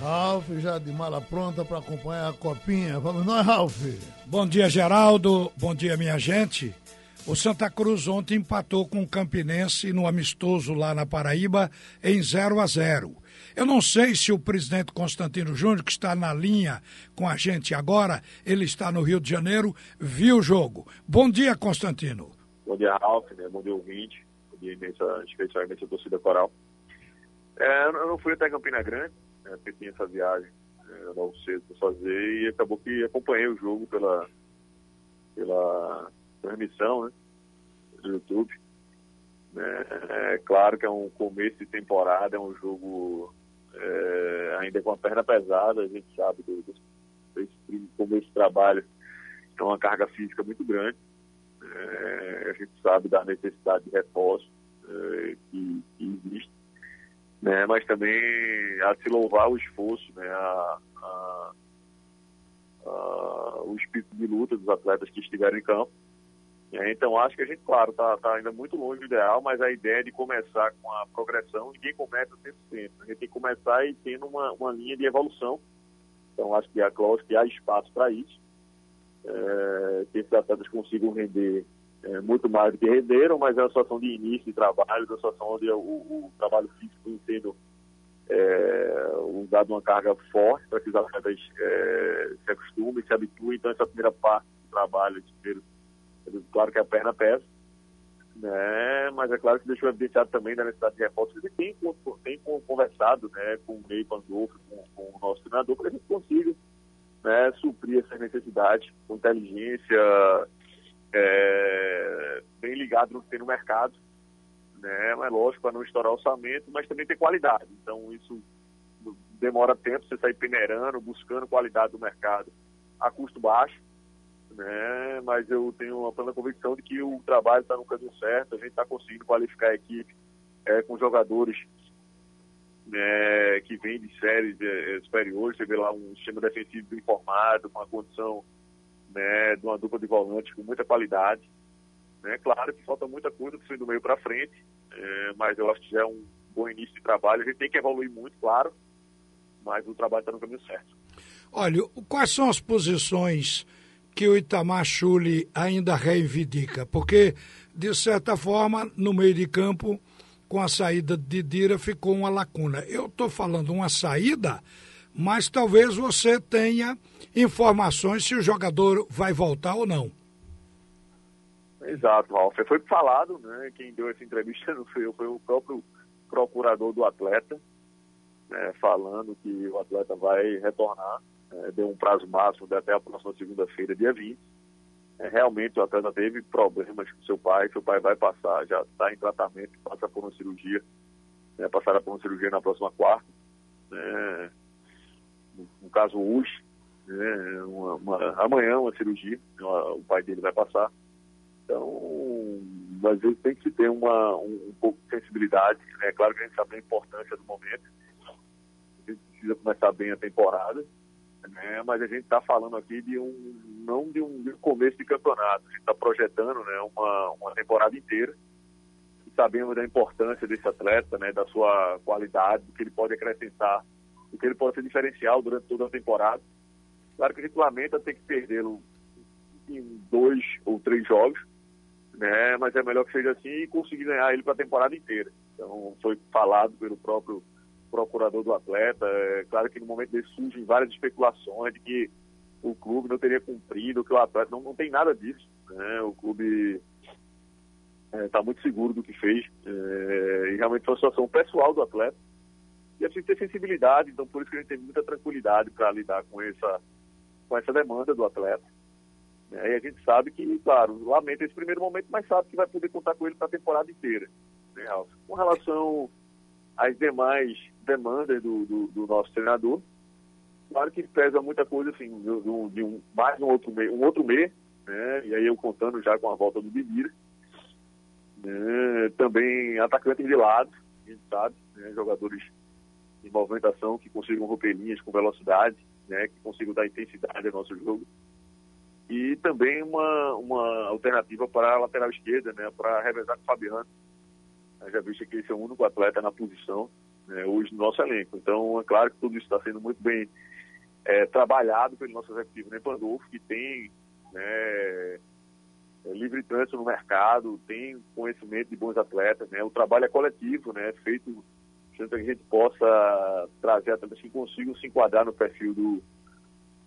Ralf já de mala pronta para acompanhar a copinha. Vamos nós, Ralf. Bom dia, Geraldo. Bom dia, minha gente. O Santa Cruz ontem empatou com o Campinense no amistoso lá na Paraíba em 0 a 0. Eu não sei se o presidente Constantino Júnior, que está na linha com a gente agora, ele está no Rio de Janeiro, viu o jogo. Bom dia, Constantino. Bom dia, Ralf, né? bom dia, ouvinte, bom dia, imensa, especialmente a torcida coral. É, eu não fui até Campina Grande, né, porque tinha essa viagem é, logo cedo para fazer e acabou que acompanhei o jogo pela, pela transmissão né, do YouTube. É, é, claro que é um começo de temporada, é um jogo é, ainda com a perna pesada, a gente sabe do, do, desse começo de trabalho, é uma carga física muito grande. É, a gente sabe da necessidade de repouso é, que, que, existe, né? mas também a se louvar o esforço, né? a, a, a, o espírito de luta dos atletas que estiveram em campo. É, então, acho que a gente, claro, está tá ainda muito longe do ideal, mas a ideia de começar com a progressão, ninguém começa 100%. A gente tem que começar e tendo uma, uma linha de evolução. Então, acho que, é, lógico que há espaço para isso. É, que esses atletas consigam render é, muito mais do que renderam, mas é uma situação de início de trabalho, uma situação onde o, o trabalho físico tem sendo é, usado uma carga forte para que os atletas é, se acostumem, se habituem. Então, essa primeira parte do trabalho, de Claro que a perna pesa, né? mas é claro que deixou evidenciado também da necessidade de reforços e tem, tem conversado né, com o Ney Pandolfo, com, com o nosso treinador, para que a gente consiga né, suprir essas necessidades com inteligência, é, bem ligado no que tem no mercado, né? Mas lógico, para não estourar orçamento, mas também ter qualidade. Então isso demora tempo você sair peneirando, buscando qualidade do mercado a custo baixo né? Mas eu tenho uma plena convicção de que o trabalho está no caminho certo, a gente está conseguindo qualificar a equipe é, com jogadores né, que vêm de séries é, superiores, você vê lá um sistema defensivo bem formado, com a condição né, de uma dupla de volantes com muita qualidade. Né? Claro que falta muita coisa do meio para frente, é, mas eu acho que já é um bom início de trabalho. A gente tem que evoluir muito, claro, mas o trabalho está no caminho certo. Olha, quais são as posições que o Itamar Chuli ainda reivindica, porque, de certa forma, no meio de campo, com a saída de Dira, ficou uma lacuna. Eu estou falando uma saída, mas talvez você tenha informações se o jogador vai voltar ou não. Exato, Ralf. Foi falado, né? Quem deu essa entrevista não foi eu, foi o próprio procurador do atleta, né, falando que o atleta vai retornar é, deu um prazo máximo de até a próxima segunda-feira, dia 20. É, realmente o atleta teve problemas com seu pai, seu pai vai passar, já está em tratamento, passa por uma cirurgia, né, passará por uma cirurgia na próxima quarta. Né, no caso hoje, né, uma, uma, amanhã uma cirurgia, o pai dele vai passar. Às vezes tem que ter uma, um, um pouco de sensibilidade. É né? claro que a gente sabe a importância do momento. A gente precisa começar bem a temporada né? Mas a gente está falando aqui de um não de um, de um, começo de campeonato, a gente está projetando, né, uma, uma temporada inteira. E sabemos da importância desse atleta, né, da sua qualidade, do que ele pode acrescentar, do que ele pode ser diferencial durante toda a temporada. Claro que a gente lamenta ter que perdê-lo em dois ou três jogos, né? Mas é melhor que seja assim e conseguir ganhar ele para a temporada inteira. Então foi falado pelo próprio procurador do atleta. É claro que no momento desse surgem várias especulações de que o clube não teria cumprido, que o atleta não, não tem nada disso. Né? O clube está é, muito seguro do que fez é, e realmente foi uma situação pessoal do atleta. E a gente ter sensibilidade, então por isso que a gente tem muita tranquilidade para lidar com essa, com essa demanda do atleta. É, e a gente sabe que, claro, lamenta esse primeiro momento, mas sabe que vai poder contar com ele para a temporada inteira. Né, Com relação às demais demandas do, do, do, nosso treinador. Claro que pesa muita coisa, assim, de, de um, mais um outro mês, um outro mês, né? E aí eu contando já com a volta do Bibira. Né? Também atacantes de lado, a gente sabe, né? jogadores de movimentação que consigam romper linhas com velocidade, né? Que consigam dar intensidade ao nosso jogo. E também uma, uma alternativa para a lateral esquerda, né? Para revezar com o Fabiano. Já visto que esse é o único atleta na posição né, hoje no nosso elenco. Então, é claro que tudo isso está sendo muito bem é, trabalhado pelo nosso executivo Ney Pandolfo, que tem né, é, livre trânsito no mercado, tem conhecimento de bons atletas. Né, o trabalho é coletivo, né, feito para que a gente possa trazer atletas que consigam se enquadrar no perfil do,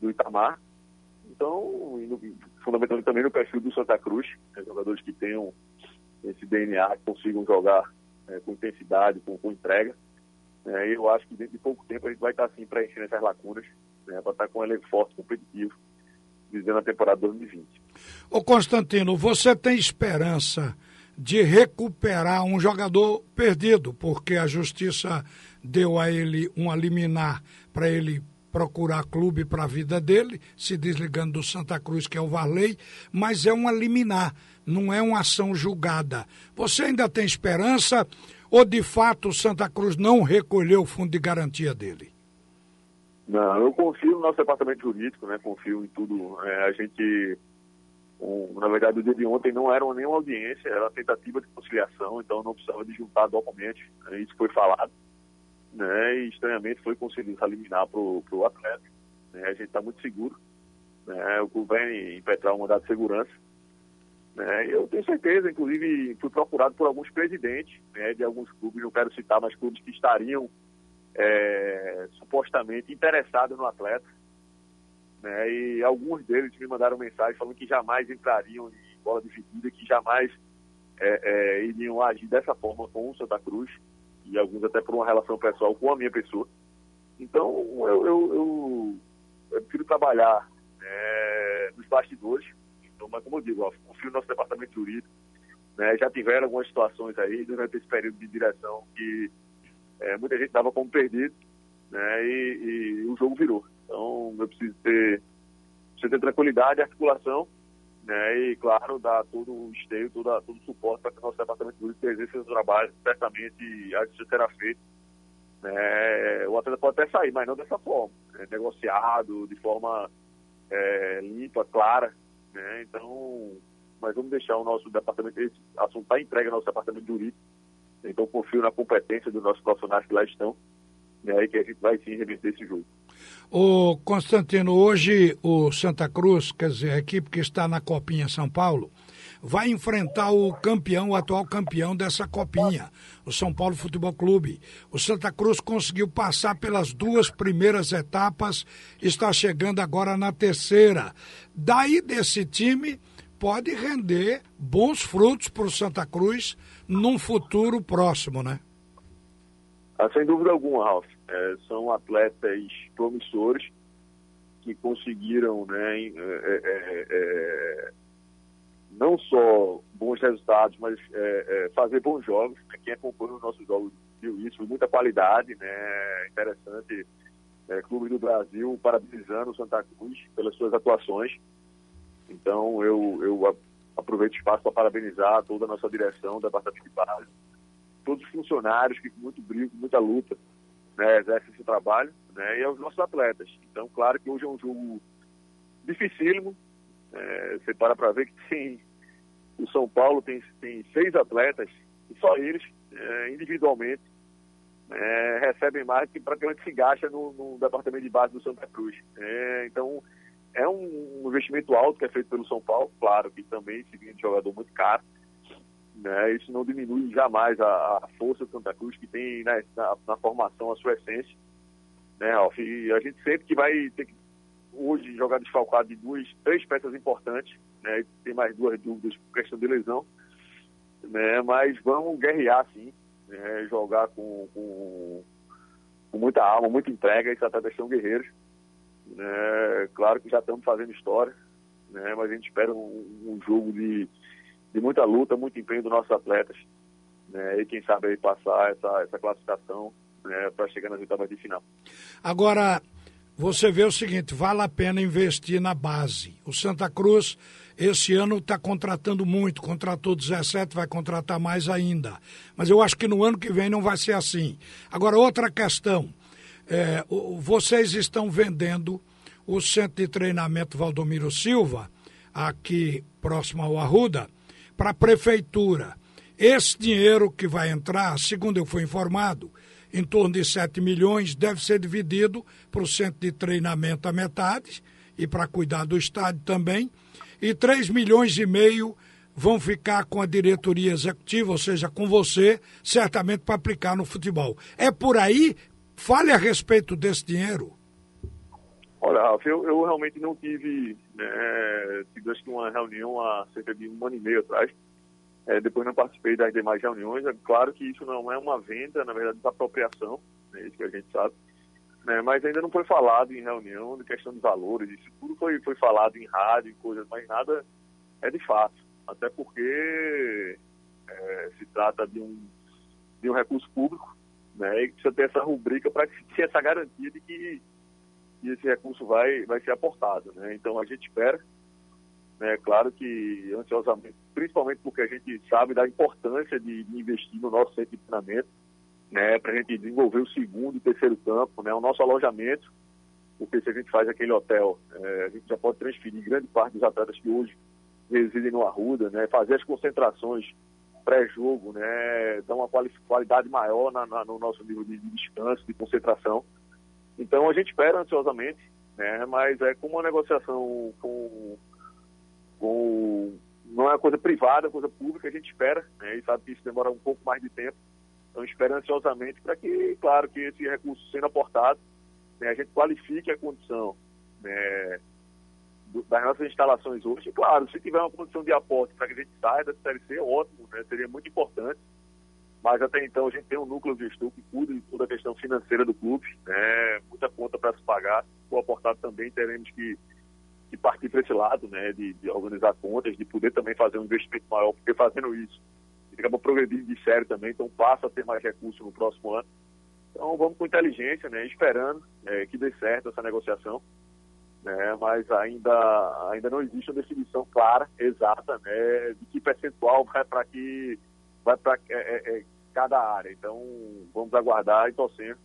do Itamar. Então, fundamentalmente também no perfil do Santa Cruz, né, jogadores que tenham esse DNA, que consigam jogar é, com intensidade, com, com entrega. É, eu acho que dentro de pouco tempo a gente vai estar assim preenchendo essas lacunas né, para estar com um elenco forte, competitivo, visando a temporada 2020. Ô Constantino, você tem esperança de recuperar um jogador perdido, porque a justiça deu a ele um liminar para ele procurar clube para a vida dele, se desligando do Santa Cruz, que é o Varley, mas é uma liminar, não é uma ação julgada. Você ainda tem esperança ou de fato o Santa Cruz não recolheu o fundo de garantia dele? Não, eu confio no nosso departamento jurídico, né? Confio em tudo. É, a gente, um, na verdade, o dia de ontem não era nenhuma audiência, era tentativa de conciliação, então não precisava de juntar documentos. Né, isso foi falado, né? E estranhamente foi concedido eliminar para o atleta. Né, a gente está muito seguro. Né? O clube vai impetrar um mandado de segurança. Né? Eu tenho certeza, inclusive, fui procurado por alguns presidentes né, de alguns clubes, não quero citar, mas clubes que estariam é, supostamente interessados no atleta. Né, e alguns deles me mandaram mensagem falando que jamais entrariam em bola dividida, que jamais é, é, iriam agir dessa forma com o Santa Cruz, e alguns até por uma relação pessoal com a minha pessoa. Então, eu, eu, eu, eu prefiro trabalhar é, nos bastidores, então, mas como eu digo, ó, confio no nosso departamento jurídico, né, já tiveram algumas situações aí durante esse período de direção que é, muita gente dava como perdido, né? E, e, o jogo virou. Então eu preciso ter, preciso ter tranquilidade, articulação, né? E claro, dar todo o esteio, todo, todo o suporte para que o nosso departamento jurídico exerça o trabalho, certamente a justiça será feita. Né? O atleta pode até sair, mas não dessa forma, né? negociado, de forma é, limpa, clara, né? Então, mas vamos deixar o nosso departamento, esse assunto está entregue ao nosso departamento jurídico, então confio na competência dos nossos profissionais que lá estão, né, e que a gente vai sim reverter esse jogo. O Constantino, hoje o Santa Cruz, quer dizer, a equipe que está na Copinha São Paulo, vai enfrentar o campeão, o atual campeão dessa copinha, o São Paulo Futebol Clube. O Santa Cruz conseguiu passar pelas duas primeiras etapas, está chegando agora na terceira. Daí desse time pode render bons frutos para o Santa Cruz num futuro próximo, né? Ah, sem dúvida alguma, Ralf. É, são atletas promissores que conseguiram né, é, é, é, é não só bons resultados, mas é, fazer bons jogos. Quem acompanha os nossos jogos viu isso, muita qualidade, né? interessante. Clube do Brasil parabenizando o Santa Cruz pelas suas atuações. Então, eu, eu aproveito o espaço para parabenizar toda a nossa direção, o departamento de base, todos os funcionários que com muito brilho, com muita luta, né, exercem esse trabalho, né, e aos nossos atletas. Então, claro que hoje é um jogo dificílimo. É, você para para ver que tem, o São Paulo tem, tem seis atletas, e só eles, é, individualmente, é, recebem mais que praticamente se gasta no, no, departamento de base do Santa Cruz. É, então, é um investimento alto que é feito pelo São Paulo, claro que também se de jogador muito caro. Né? Isso não diminui jamais a, a força do Santa Cruz que tem na, na, formação a sua essência. Né, Ralf? E a gente sempre que vai ter que hoje jogar desfalcado de duas, três peças importantes, né? Tem mais duas dúvidas por questão de lesão, né? Mas vamos guerrear sim, né? jogar com, com, com muita alma, muita entrega, esses atletas são guerreiros. Né? Claro que já estamos fazendo história, né? mas a gente espera um, um jogo de, de muita luta, muito empenho dos nossos atletas. Né? E quem sabe aí passar essa, essa classificação né? para chegar nas etapas de final. Agora, você vê o seguinte: vale a pena investir na base. O Santa Cruz, esse ano, está contratando muito, contratou 17, vai contratar mais ainda. Mas eu acho que no ano que vem não vai ser assim. Agora, outra questão é, vocês estão vendendo o centro de treinamento Valdomiro Silva, aqui próximo ao Arruda, para a prefeitura. Esse dinheiro que vai entrar, segundo eu fui informado, em torno de 7 milhões, deve ser dividido para o centro de treinamento a metade e para cuidar do estádio também. E 3 milhões e meio vão ficar com a diretoria executiva, ou seja, com você, certamente para aplicar no futebol. É por aí? Fale a respeito desse dinheiro. Olha, Rafa, eu, eu realmente não tive, né, acho que uma reunião há cerca de um ano e meio atrás. É, depois não participei das demais reuniões. É claro que isso não é uma venda, na verdade, é apropriação, né, isso que a gente sabe. Né, mas ainda não foi falado em reunião de questão de valores. Isso tudo foi, foi falado em rádio, coisas, mas nada é de fato. Até porque é, se trata de um, de um recurso público né, e precisa ter essa rubrica para ter essa garantia de que e esse recurso vai, vai ser aportado. Né? Então a gente espera, né, claro que ansiosamente, principalmente porque a gente sabe da importância de, de investir no nosso centro de treinamento, né, para a gente desenvolver o segundo e terceiro campo, né, o nosso alojamento, porque se a gente faz aquele hotel, é, a gente já pode transferir grande parte dos atletas que hoje residem no Arruda, né, fazer as concentrações pré-jogo, né, dar uma qualidade maior na, na, no nosso nível de, de descanso, de concentração. Então a gente espera ansiosamente, né? mas é como uma negociação com, com não é uma coisa privada, é coisa pública, a gente espera, né? e sabe que isso demora um pouco mais de tempo. Então espera ansiosamente para que, claro, que esse recurso sendo aportado, né, a gente qualifique a condição né, das nossas instalações hoje. E, claro, se tiver uma condição de aporte para que a gente saia da CLC, ótimo, né? seria muito importante mas até então a gente tem um núcleo gestor que cuida de toda a questão financeira do clube, né? muita conta para se pagar. O aportado também teremos que, que partir para esse lado, né? De, de, organizar contas, de poder também fazer um investimento maior, porque fazendo isso, ele acaba progredindo de sério também, então passa a ter mais recursos no próximo ano. Então vamos com inteligência, né? esperando é, que dê certo essa negociação. Né, mas ainda, ainda não existe uma definição clara, exata, né, de que percentual vai para que vai para é, é, é, cada área. Então, vamos aguardar e torcer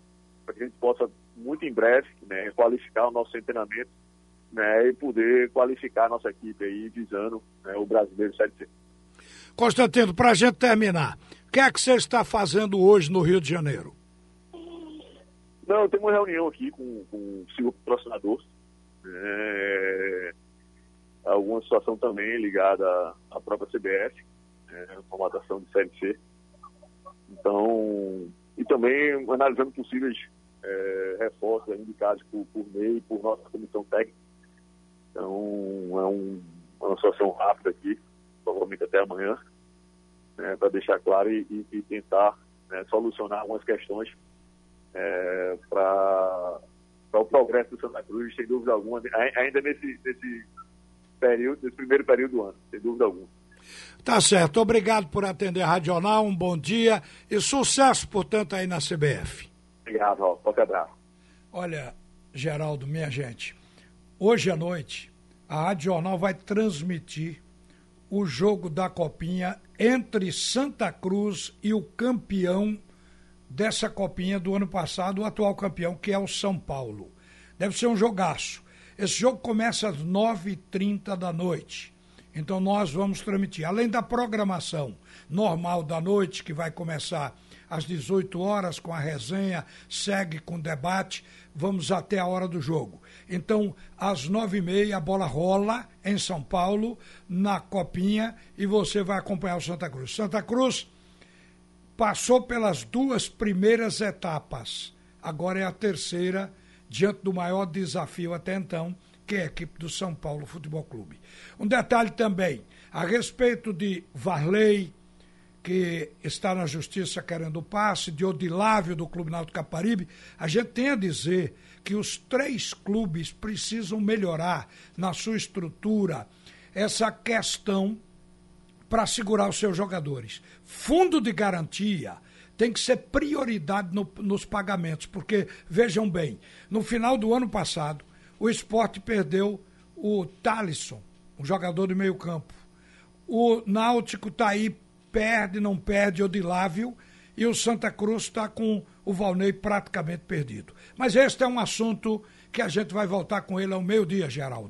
para que a gente possa, muito em breve, né, qualificar o nosso treinamento né, e poder qualificar a nossa equipe aí, visando né, o brasileiro 7C. Constantino, para a gente terminar, o que é que você está fazendo hoje no Rio de Janeiro? Não, tem uma reunião aqui com, com o senhor patrocinador. É, alguma situação também ligada à própria CBF é, formatação de Série C. Então, e também analisando possíveis é, reforços indicados por, por MEI e por nossa comissão técnica. Então, é um, uma situação rápida aqui, provavelmente até amanhã, né, para deixar claro e, e, tentar né, solucionar algumas questões é, para o progresso do Santa Cruz, sem dúvida alguma, ainda nesse, nesse período, nesse primeiro período do ano, sem dúvida alguma. Tá certo. Obrigado por atender a Radional. Um bom dia e sucesso, portanto, aí na CBF. Obrigado, Raul. Qualquer abraço. Olha, Geraldo, minha gente, hoje à noite a Rádio Jornal vai transmitir o jogo da Copinha entre Santa Cruz e o campeão dessa Copinha do ano passado, o atual campeão, que é o São Paulo. Deve ser um jogaço. Esse jogo começa às 9h30 da noite. Então nós vamos transmitir, além da programação normal da noite, que vai começar às 18 horas com a resenha, segue com debate, vamos até a hora do jogo. Então, às nove e meia, a bola rola em São Paulo, na Copinha, e você vai acompanhar o Santa Cruz. Santa Cruz passou pelas duas primeiras etapas, agora é a terceira, diante do maior desafio até então, que é a equipe do São Paulo Futebol Clube. Um detalhe também, a respeito de Varley, que está na justiça querendo o passe, de Odilávio do Clube Náutico Caparibe, a gente tem a dizer que os três clubes precisam melhorar na sua estrutura essa questão para segurar os seus jogadores. Fundo de garantia tem que ser prioridade no, nos pagamentos, porque, vejam bem, no final do ano passado, o esporte perdeu o Talisson, um jogador de meio campo. O Náutico está aí, perde, não perde, Odilávio. E o Santa Cruz está com o Valnei praticamente perdido. Mas este é um assunto que a gente vai voltar com ele ao meio-dia, Geraldo.